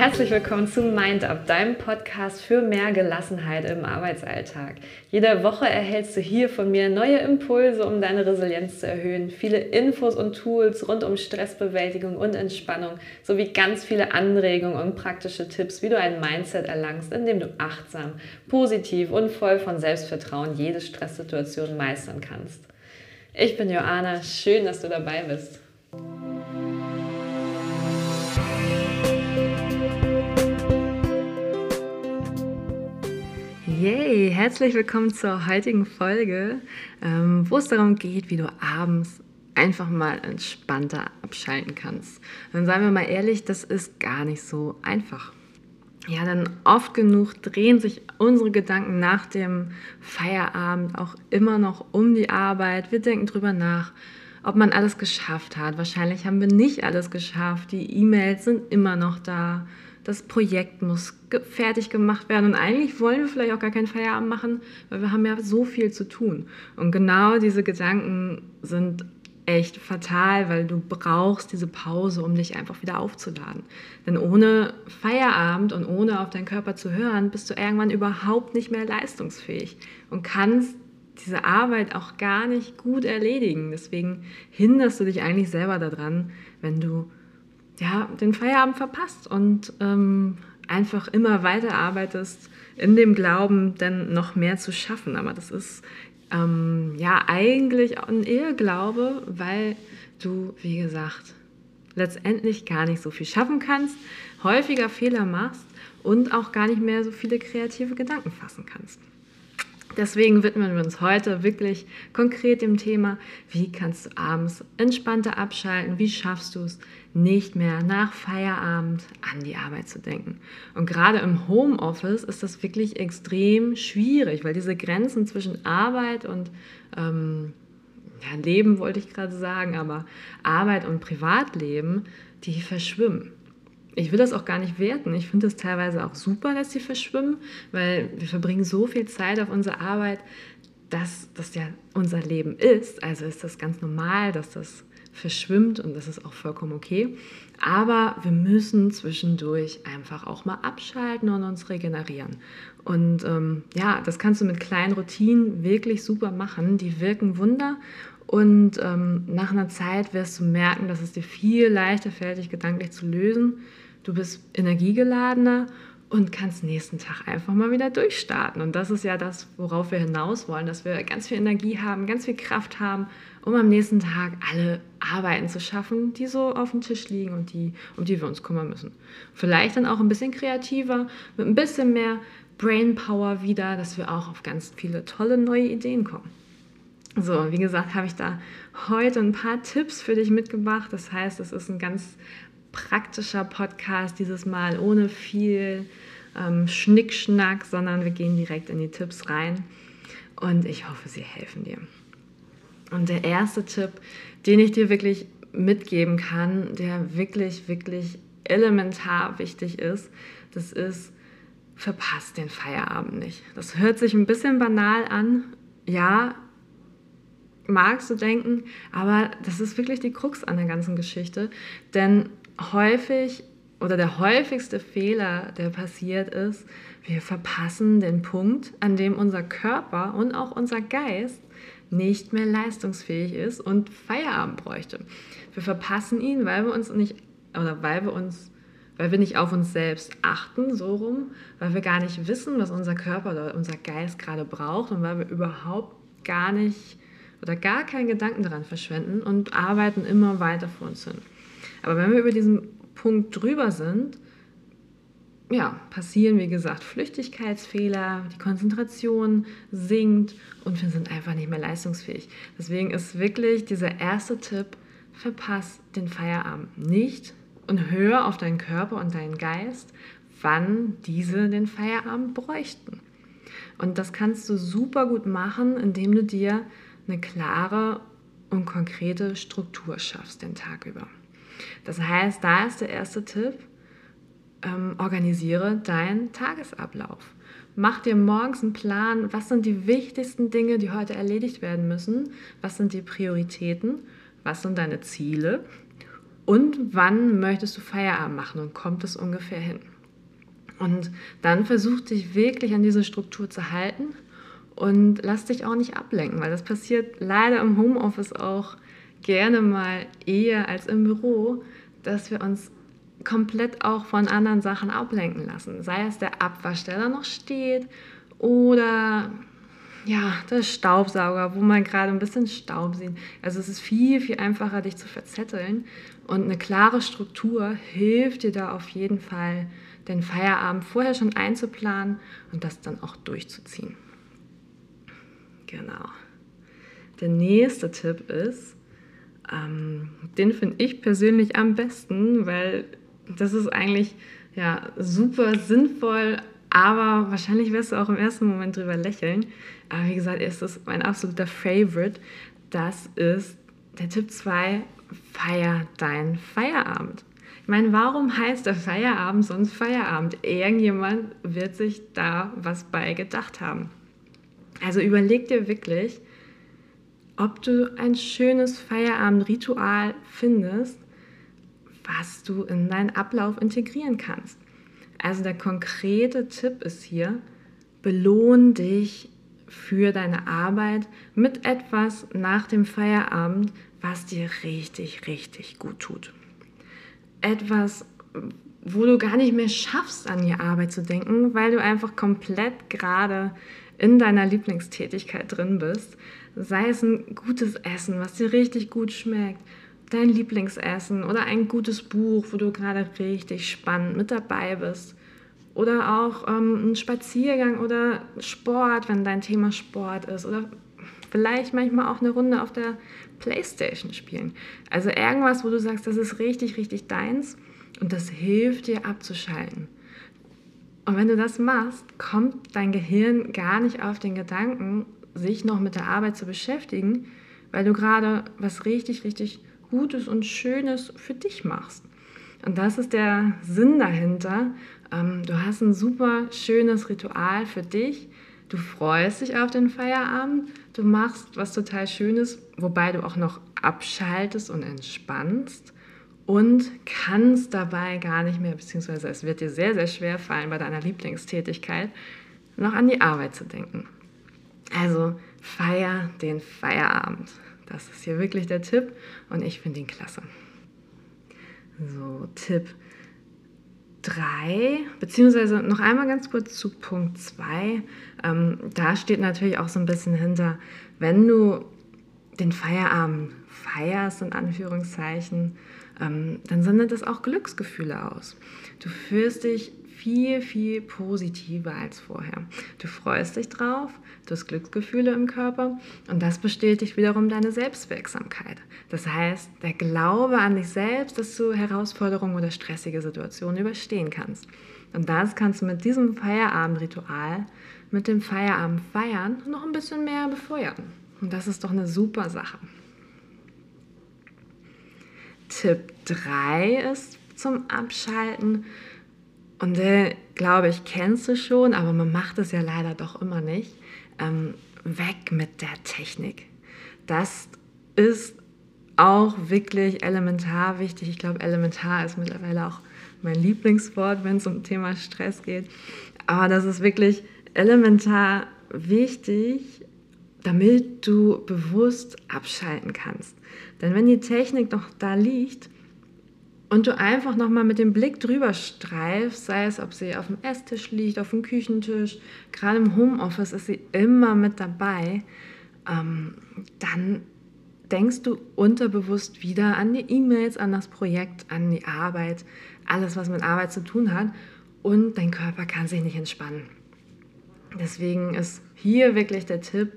herzlich willkommen zu Mind Up, deinem Podcast für mehr Gelassenheit im Arbeitsalltag. Jede Woche erhältst du hier von mir neue Impulse, um deine Resilienz zu erhöhen, viele Infos und Tools rund um Stressbewältigung und Entspannung sowie ganz viele Anregungen und praktische Tipps, wie du ein Mindset erlangst, in dem du achtsam, positiv und voll von Selbstvertrauen jede Stresssituation meistern kannst. Ich bin Joanna, schön, dass du dabei bist. Herzlich willkommen zur heutigen Folge, ähm, wo es darum geht, wie du abends einfach mal entspannter abschalten kannst. Dann seien wir mal ehrlich, das ist gar nicht so einfach. Ja, denn oft genug drehen sich unsere Gedanken nach dem Feierabend auch immer noch um die Arbeit. Wir denken drüber nach, ob man alles geschafft hat. Wahrscheinlich haben wir nicht alles geschafft. Die E-Mails sind immer noch da das Projekt muss fertig gemacht werden und eigentlich wollen wir vielleicht auch gar keinen Feierabend machen, weil wir haben ja so viel zu tun. Und genau diese Gedanken sind echt fatal, weil du brauchst diese Pause, um dich einfach wieder aufzuladen. Denn ohne Feierabend und ohne auf deinen Körper zu hören, bist du irgendwann überhaupt nicht mehr leistungsfähig und kannst diese Arbeit auch gar nicht gut erledigen. Deswegen hinderst du dich eigentlich selber daran, wenn du ja, den Feierabend verpasst und ähm, einfach immer weiter arbeitest in dem Glauben, dann noch mehr zu schaffen. Aber das ist ähm, ja eigentlich ein Irrglaube, weil du, wie gesagt, letztendlich gar nicht so viel schaffen kannst, häufiger Fehler machst und auch gar nicht mehr so viele kreative Gedanken fassen kannst. Deswegen widmen wir uns heute wirklich konkret dem Thema, wie kannst du abends entspannter abschalten, wie schaffst du es, nicht mehr nach Feierabend an die Arbeit zu denken. Und gerade im Homeoffice ist das wirklich extrem schwierig, weil diese Grenzen zwischen Arbeit und ähm, ja, Leben wollte ich gerade sagen, aber Arbeit und Privatleben, die verschwimmen ich will das auch gar nicht werten. Ich finde es teilweise auch super, dass sie verschwimmen, weil wir verbringen so viel Zeit auf unsere Arbeit, dass das ja unser Leben ist. Also ist das ganz normal, dass das verschwimmt und das ist auch vollkommen okay. Aber wir müssen zwischendurch einfach auch mal abschalten und uns regenerieren. Und ähm, ja, das kannst du mit kleinen Routinen wirklich super machen. Die wirken Wunder. Und ähm, nach einer Zeit wirst du merken, dass es dir viel leichter fällt, dich gedanklich zu lösen du bist energiegeladener und kannst nächsten Tag einfach mal wieder durchstarten. Und das ist ja das, worauf wir hinaus wollen, dass wir ganz viel Energie haben, ganz viel Kraft haben, um am nächsten Tag alle Arbeiten zu schaffen, die so auf dem Tisch liegen und die, um die wir uns kümmern müssen. Vielleicht dann auch ein bisschen kreativer, mit ein bisschen mehr Brainpower wieder, dass wir auch auf ganz viele tolle neue Ideen kommen. So, wie gesagt, habe ich da heute ein paar Tipps für dich mitgebracht. Das heißt, es ist ein ganz praktischer Podcast dieses Mal, ohne viel ähm, Schnickschnack, sondern wir gehen direkt in die Tipps rein und ich hoffe, sie helfen dir. Und der erste Tipp, den ich dir wirklich mitgeben kann, der wirklich, wirklich elementar wichtig ist, das ist, verpasst den Feierabend nicht. Das hört sich ein bisschen banal an. Ja, magst du denken, aber das ist wirklich die Krux an der ganzen Geschichte. Denn häufig oder der häufigste Fehler, der passiert ist, wir verpassen den Punkt, an dem unser Körper und auch unser Geist nicht mehr leistungsfähig ist und Feierabend bräuchte. Wir verpassen ihn, weil wir uns nicht oder weil wir uns weil wir nicht auf uns selbst achten, so rum, weil wir gar nicht wissen, was unser Körper oder unser Geist gerade braucht und weil wir überhaupt gar nicht oder gar keinen Gedanken daran verschwenden und arbeiten immer weiter vor uns hin. Aber wenn wir über diesen Punkt drüber sind, ja, passieren, wie gesagt, Flüchtigkeitsfehler, die Konzentration sinkt und wir sind einfach nicht mehr leistungsfähig. Deswegen ist wirklich dieser erste Tipp, verpass den Feierabend nicht und hör auf deinen Körper und deinen Geist, wann diese den Feierabend bräuchten. Und das kannst du super gut machen, indem du dir eine klare und konkrete Struktur schaffst den Tag über. Das heißt, da ist der erste Tipp, ähm, organisiere deinen Tagesablauf. Mach dir morgens einen Plan, was sind die wichtigsten Dinge, die heute erledigt werden müssen, was sind die Prioritäten, was sind deine Ziele Und wann möchtest du Feierabend machen und kommt es ungefähr hin? Und dann versuch dich wirklich an diese Struktur zu halten und lass dich auch nicht ablenken, weil das passiert leider im Homeoffice auch gerne mal eher als im Büro, dass wir uns komplett auch von anderen Sachen ablenken lassen. Sei es der Abwasch, der da noch steht oder ja, der Staubsauger, wo man gerade ein bisschen Staub sieht. Also es ist viel, viel einfacher, dich zu verzetteln. Und eine klare Struktur hilft dir da auf jeden Fall, den Feierabend vorher schon einzuplanen und das dann auch durchzuziehen. Genau. Der nächste Tipp ist, ähm, den finde ich persönlich am besten, weil das ist eigentlich ja, super sinnvoll, aber wahrscheinlich wirst du auch im ersten Moment drüber lächeln. Aber wie gesagt, ist es mein absoluter Favorite. Das ist der Tipp 2, feier deinen Feierabend. Ich meine, warum heißt der Feierabend sonst Feierabend? Irgendjemand wird sich da was bei gedacht haben. Also überleg dir wirklich, ob du ein schönes Feierabendritual findest, was du in deinen Ablauf integrieren kannst. Also der konkrete Tipp ist hier, belohn dich für deine Arbeit mit etwas nach dem Feierabend, was dir richtig, richtig gut tut. Etwas, wo du gar nicht mehr schaffst, an die Arbeit zu denken, weil du einfach komplett gerade in deiner Lieblingstätigkeit drin bist. Sei es ein gutes Essen, was dir richtig gut schmeckt, dein Lieblingsessen oder ein gutes Buch, wo du gerade richtig spannend mit dabei bist. Oder auch ähm, ein Spaziergang oder Sport, wenn dein Thema Sport ist. Oder vielleicht manchmal auch eine Runde auf der Playstation spielen. Also irgendwas, wo du sagst, das ist richtig, richtig deins und das hilft dir abzuschalten. Und wenn du das machst, kommt dein Gehirn gar nicht auf den Gedanken, sich noch mit der Arbeit zu beschäftigen, weil du gerade was richtig, richtig Gutes und Schönes für dich machst. Und das ist der Sinn dahinter. Ähm, du hast ein super schönes Ritual für dich. Du freust dich auf den Feierabend. Du machst was total Schönes, wobei du auch noch abschaltest und entspannst und kannst dabei gar nicht mehr, beziehungsweise es wird dir sehr, sehr schwer fallen bei deiner Lieblingstätigkeit, noch an die Arbeit zu denken. Also feier den Feierabend. Das ist hier wirklich der Tipp und ich finde ihn klasse. So, Tipp 3, beziehungsweise noch einmal ganz kurz zu Punkt 2. Ähm, da steht natürlich auch so ein bisschen hinter, wenn du den Feierabend feierst, in Anführungszeichen, ähm, dann sendet das auch Glücksgefühle aus. Du fühlst dich viel, viel positiver als vorher. Du freust dich drauf, du hast Glücksgefühle im Körper und das bestätigt wiederum deine Selbstwirksamkeit. Das heißt, der Glaube an dich selbst, dass du Herausforderungen oder stressige Situationen überstehen kannst. Und das kannst du mit diesem Feierabendritual, mit dem Feierabend feiern, noch ein bisschen mehr befeuern. Und das ist doch eine super Sache. Tipp 3 ist zum Abschalten und äh, glaube ich, kennst du schon, aber man macht es ja leider doch immer nicht. Ähm, weg mit der Technik. Das ist auch wirklich elementar wichtig. Ich glaube, elementar ist mittlerweile auch mein Lieblingswort, wenn es um Thema Stress geht. Aber das ist wirklich elementar wichtig, damit du bewusst abschalten kannst. Denn wenn die Technik noch da liegt, und du einfach nochmal mit dem Blick drüber streifst, sei es, ob sie auf dem Esstisch liegt, auf dem Küchentisch, gerade im Homeoffice ist sie immer mit dabei, ähm, dann denkst du unterbewusst wieder an die E-Mails, an das Projekt, an die Arbeit, alles, was mit Arbeit zu tun hat und dein Körper kann sich nicht entspannen. Deswegen ist hier wirklich der Tipp,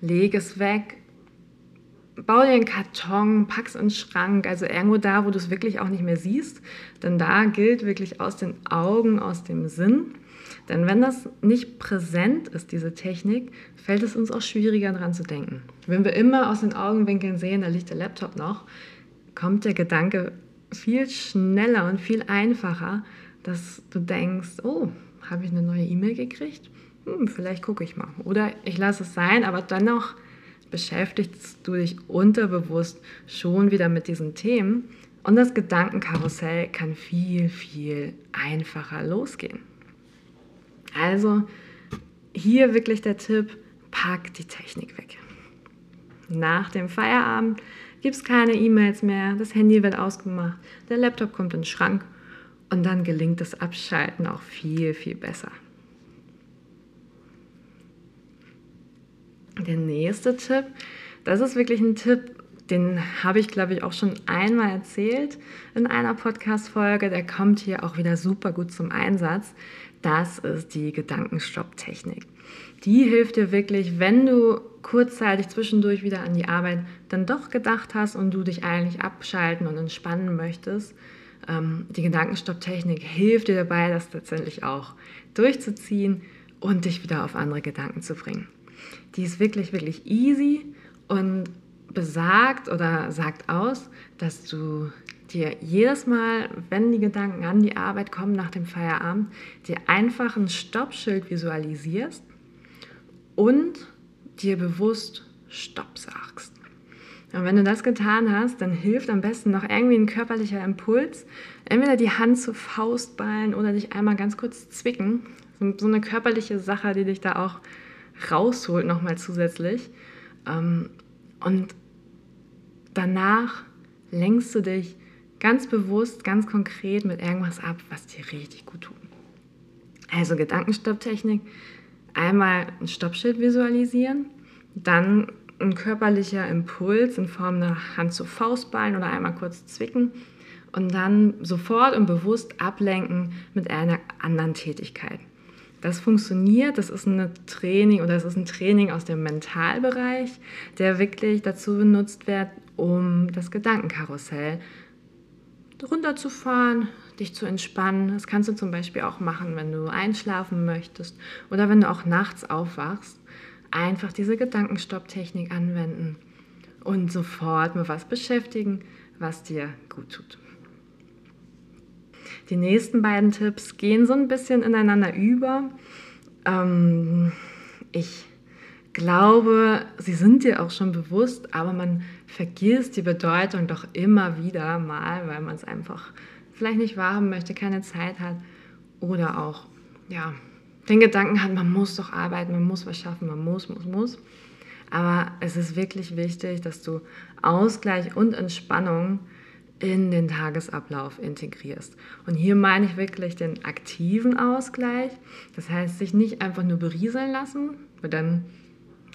leg es weg, bau dir einen Karton, pack's in den Schrank, also irgendwo da, wo du es wirklich auch nicht mehr siehst. Denn da gilt wirklich aus den Augen, aus dem Sinn. Denn wenn das nicht präsent ist, diese Technik, fällt es uns auch schwieriger daran zu denken. Wenn wir immer aus den Augenwinkeln sehen, da liegt der Laptop noch, kommt der Gedanke viel schneller und viel einfacher, dass du denkst, oh, habe ich eine neue E-Mail gekriegt? Hm, vielleicht gucke ich mal. Oder ich lasse es sein, aber dennoch beschäftigst du dich unterbewusst schon wieder mit diesen Themen, Und das Gedankenkarussell kann viel, viel einfacher losgehen. Also hier wirklich der Tipp, pack die Technik weg. Nach dem Feierabend gibt es keine E-Mails mehr, das Handy wird ausgemacht, der Laptop kommt in den Schrank und dann gelingt das Abschalten auch viel, viel besser. Der nächste Tipp, das ist wirklich ein Tipp, den habe ich, glaube ich, auch schon einmal erzählt in einer Podcast-Folge. Der kommt hier auch wieder super gut zum Einsatz. Das ist die Gedankenstopp-Technik. Die hilft dir wirklich, wenn du kurzzeitig zwischendurch wieder an die Arbeit dann doch gedacht hast und du dich eigentlich abschalten und entspannen möchtest. Ähm, die Gedankenstopp-Technik hilft dir dabei, das tatsächlich auch durchzuziehen und dich wieder auf andere Gedanken zu bringen. Die ist wirklich, wirklich easy und besagt oder sagt aus, dass du dir jedes Mal, wenn die Gedanken an die Arbeit kommen nach dem Feierabend, dir einfach ein Stoppschild visualisierst und dir bewusst Stopp sagst. Und wenn du das getan hast, dann hilft am besten noch irgendwie ein körperlicher Impuls. Entweder die Hand zu Faustballen oder dich einmal ganz kurz zwicken. So eine körperliche Sache, die dich da auch rausholt nochmal zusätzlich. Ähm, und danach lenkst du dich ganz bewusst, ganz konkret mit irgendwas ab, was dir richtig gut tut. Also Gedankenstopptechnik, einmal ein Stoppschild visualisieren, dann ein körperlicher Impuls in Form einer Hand zu Faustballen oder einmal kurz zwicken und dann sofort und bewusst ablenken mit einer anderen Tätigkeit. Das funktioniert, das ist ein Training oder es ist ein Training aus dem Mentalbereich, der wirklich dazu benutzt wird, um das Gedankenkarussell runterzufahren, dich zu entspannen. Das kannst du zum Beispiel auch machen, wenn du einschlafen möchtest oder wenn du auch nachts aufwachst. Einfach diese Gedankenstopptechnik anwenden und sofort mit was beschäftigen, was dir gut tut. Die nächsten beiden Tipps gehen so ein bisschen ineinander über. Ähm, ich glaube, sie sind dir auch schon bewusst, aber man vergisst die Bedeutung doch immer wieder mal, weil man es einfach vielleicht nicht wahrhaben möchte, keine Zeit hat oder auch ja, den Gedanken hat, man muss doch arbeiten, man muss was schaffen, man muss, muss, muss. Aber es ist wirklich wichtig, dass du Ausgleich und Entspannung in den Tagesablauf integrierst. Und hier meine ich wirklich den aktiven Ausgleich. Das heißt, sich nicht einfach nur berieseln lassen, weil dann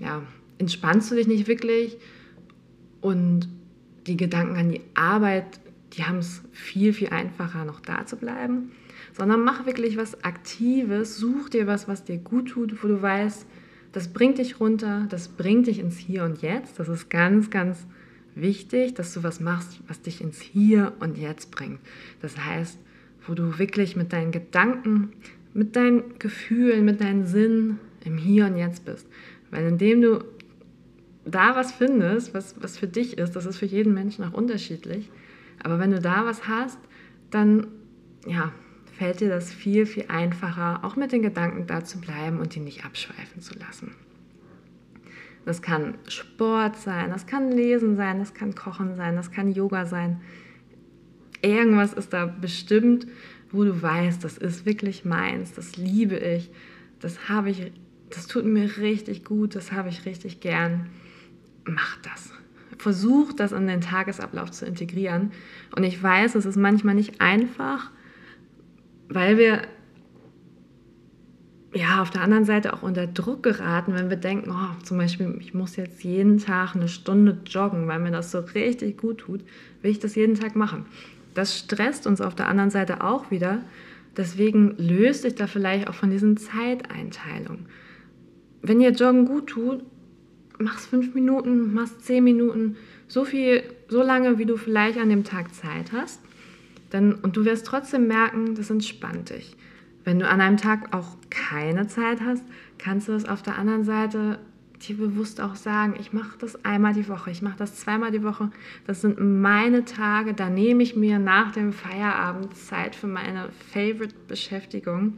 ja, entspannst du dich nicht wirklich und die Gedanken an die Arbeit, die haben es viel, viel einfacher, noch da zu bleiben. Sondern mach wirklich was Aktives, such dir was, was dir gut tut, wo du weißt, das bringt dich runter, das bringt dich ins Hier und Jetzt. Das ist ganz, ganz wichtig wichtig, dass du was machst, was dich ins Hier und Jetzt bringt. Das heißt, wo du wirklich mit deinen Gedanken, mit deinen Gefühlen, mit deinen Sinnen im Hier und Jetzt bist. Weil indem du da was findest, was, was für dich ist, das ist für jeden Menschen auch unterschiedlich, aber wenn du da was hast, dann ja, fällt dir das viel, viel einfacher, auch mit den Gedanken da zu bleiben und die nicht abschweifen zu lassen. Das kann Sport sein, das kann Lesen sein, das kann Kochen sein, das kann Yoga sein. Irgendwas ist da bestimmt, wo du weißt, das ist wirklich meins, das liebe ich, das habe ich, das tut mir richtig gut, das habe ich richtig gern. Mach das. Versuch das in den Tagesablauf zu integrieren. Und ich weiß, es ist manchmal nicht einfach, weil wir ja, auf der anderen Seite auch unter Druck geraten, wenn wir denken, oh, zum Beispiel, ich muss jetzt jeden Tag eine Stunde joggen, weil mir das so richtig gut tut, will ich das jeden Tag machen. Das stresst uns auf der anderen Seite auch wieder. Deswegen löst dich da vielleicht auch von diesen Zeiteinteilungen. Wenn dir Joggen gut tut, mach's fünf Minuten, mach's zehn Minuten, so viel, so lange, wie du vielleicht an dem Tag Zeit hast. Dann, und du wirst trotzdem merken, das entspannt dich. Wenn du an einem Tag auch keine Zeit hast, kannst du es auf der anderen Seite dir bewusst auch sagen, ich mache das einmal die Woche, ich mache das zweimal die Woche. Das sind meine Tage, da nehme ich mir nach dem Feierabend Zeit für meine Favorite-Beschäftigung.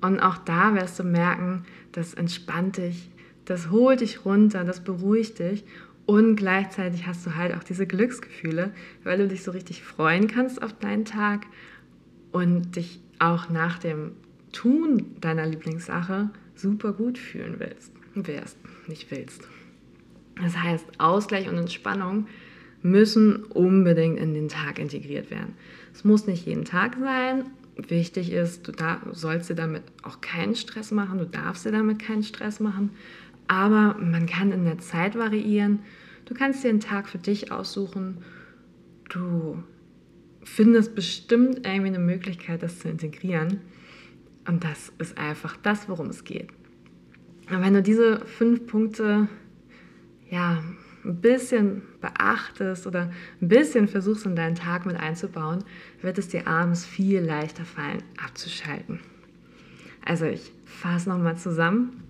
Und auch da wirst du merken, das entspannt dich, das holt dich runter, das beruhigt dich. Und gleichzeitig hast du halt auch diese Glücksgefühle, weil du dich so richtig freuen kannst auf deinen Tag und dich auch nach dem Tun deiner Lieblingssache super gut fühlen willst. Wirst, nicht willst. Das heißt, Ausgleich und Entspannung müssen unbedingt in den Tag integriert werden. Es muss nicht jeden Tag sein. Wichtig ist, du da, sollst dir damit auch keinen Stress machen, du darfst dir damit keinen Stress machen, aber man kann in der Zeit variieren. Du kannst dir einen Tag für dich aussuchen. Du findest bestimmt irgendwie eine Möglichkeit, das zu integrieren. Und das ist einfach das, worum es geht. Und wenn du diese fünf Punkte ja, ein bisschen beachtest oder ein bisschen versuchst, in deinen Tag mit einzubauen, wird es dir abends viel leichter fallen, abzuschalten. Also ich fasse nochmal zusammen.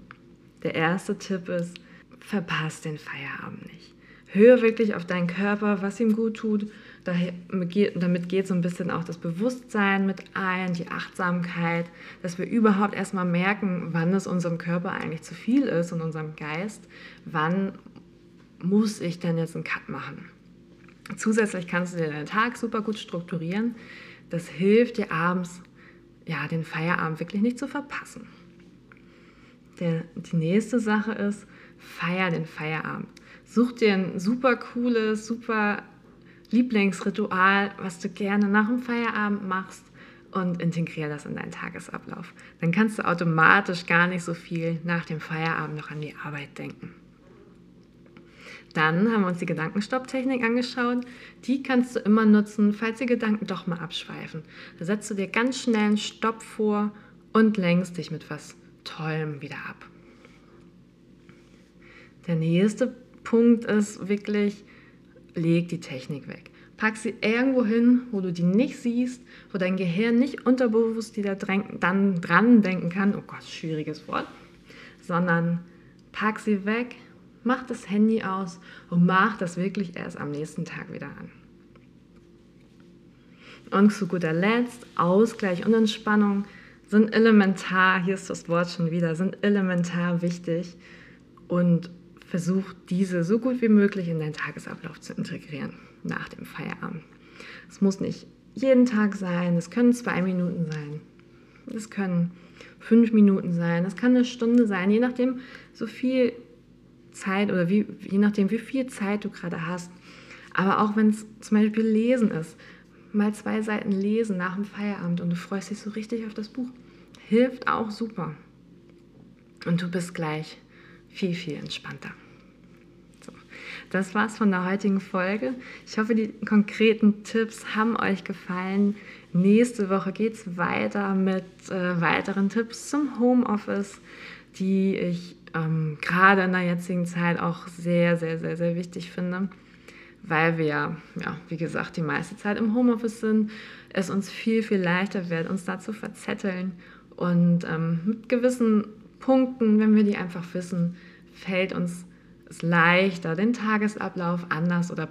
Der erste Tipp ist, verpasst den Feierabend nicht. Hör wirklich auf deinen Körper, was ihm gut tut. Damit geht so ein bisschen auch das Bewusstsein mit ein, die Achtsamkeit, dass wir überhaupt erstmal merken, wann es unserem Körper eigentlich zu viel ist und unserem Geist, wann muss ich denn jetzt einen Cut machen. Zusätzlich kannst du dir deinen Tag super gut strukturieren. Das hilft dir abends, ja, den Feierabend wirklich nicht zu verpassen. Der, die nächste Sache ist, feier den Feierabend. Such dir ein super cooles, super Lieblingsritual, was du gerne nach dem Feierabend machst und integriere das in deinen Tagesablauf. Dann kannst du automatisch gar nicht so viel nach dem Feierabend noch an die Arbeit denken. Dann haben wir uns die Gedankenstopptechnik angeschaut. Die kannst du immer nutzen, falls die Gedanken doch mal abschweifen. Da setzt du dir ganz schnell einen Stopp vor und lenkst dich mit was Tollem wieder ab. Der nächste Punkt ist wirklich, leg die Technik weg. Pack sie irgendwo hin, wo du die nicht siehst, wo dein Gehirn nicht unterbewusst wieder dann dran denken kann, oh Gott, schwieriges Wort, sondern pack sie weg, mach das Handy aus und mach das wirklich erst am nächsten Tag wieder an. Und zu guter Letzt, Ausgleich und Entspannung sind elementar, hier ist das Wort schon wieder, sind elementar wichtig und versuch diese so gut wie möglich in deinen Tagesablauf zu integrieren nach dem Feierabend. Es muss nicht jeden Tag sein, es können zwei Minuten sein, es können fünf Minuten sein, es kann eine Stunde sein, je nachdem, so viel Zeit oder wie, je nachdem, wie viel Zeit du gerade hast. Aber auch wenn es zum Beispiel Lesen ist, mal zwei Seiten lesen nach dem Feierabend und du freust dich so richtig auf das Buch, hilft auch super. Und du bist gleich viel, viel entspannter. So, das war's von der heutigen Folge. Ich hoffe, die konkreten Tipps haben euch gefallen. Nächste Woche geht es weiter mit äh, weiteren Tipps zum Homeoffice, die ich ähm, gerade in der jetzigen Zeit auch sehr, sehr, sehr, sehr wichtig finde, weil wir, ja, wie gesagt, die meiste Zeit im Homeoffice sind, es uns viel, viel leichter wird, uns da zu verzetteln und ähm, mit gewissen Punkten, wenn wir die einfach wissen, fällt uns es leichter, den Tagesablauf anders oder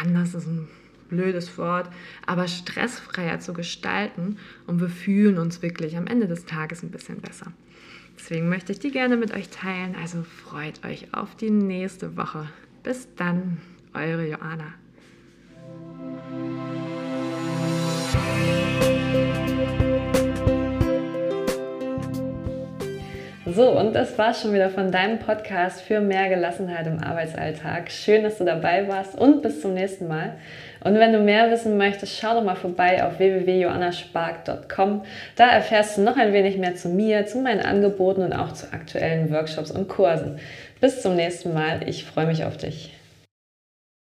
anders ist ein blödes Wort, aber stressfreier zu gestalten und wir fühlen uns wirklich am Ende des Tages ein bisschen besser. Deswegen möchte ich die gerne mit euch teilen. Also freut euch auf die nächste Woche. Bis dann, eure Joanna. So, und das war schon wieder von deinem Podcast für mehr Gelassenheit im Arbeitsalltag. Schön, dass du dabei warst und bis zum nächsten Mal. Und wenn du mehr wissen möchtest, schau doch mal vorbei auf www.johannaspark.com. Da erfährst du noch ein wenig mehr zu mir, zu meinen Angeboten und auch zu aktuellen Workshops und Kursen. Bis zum nächsten Mal. Ich freue mich auf dich.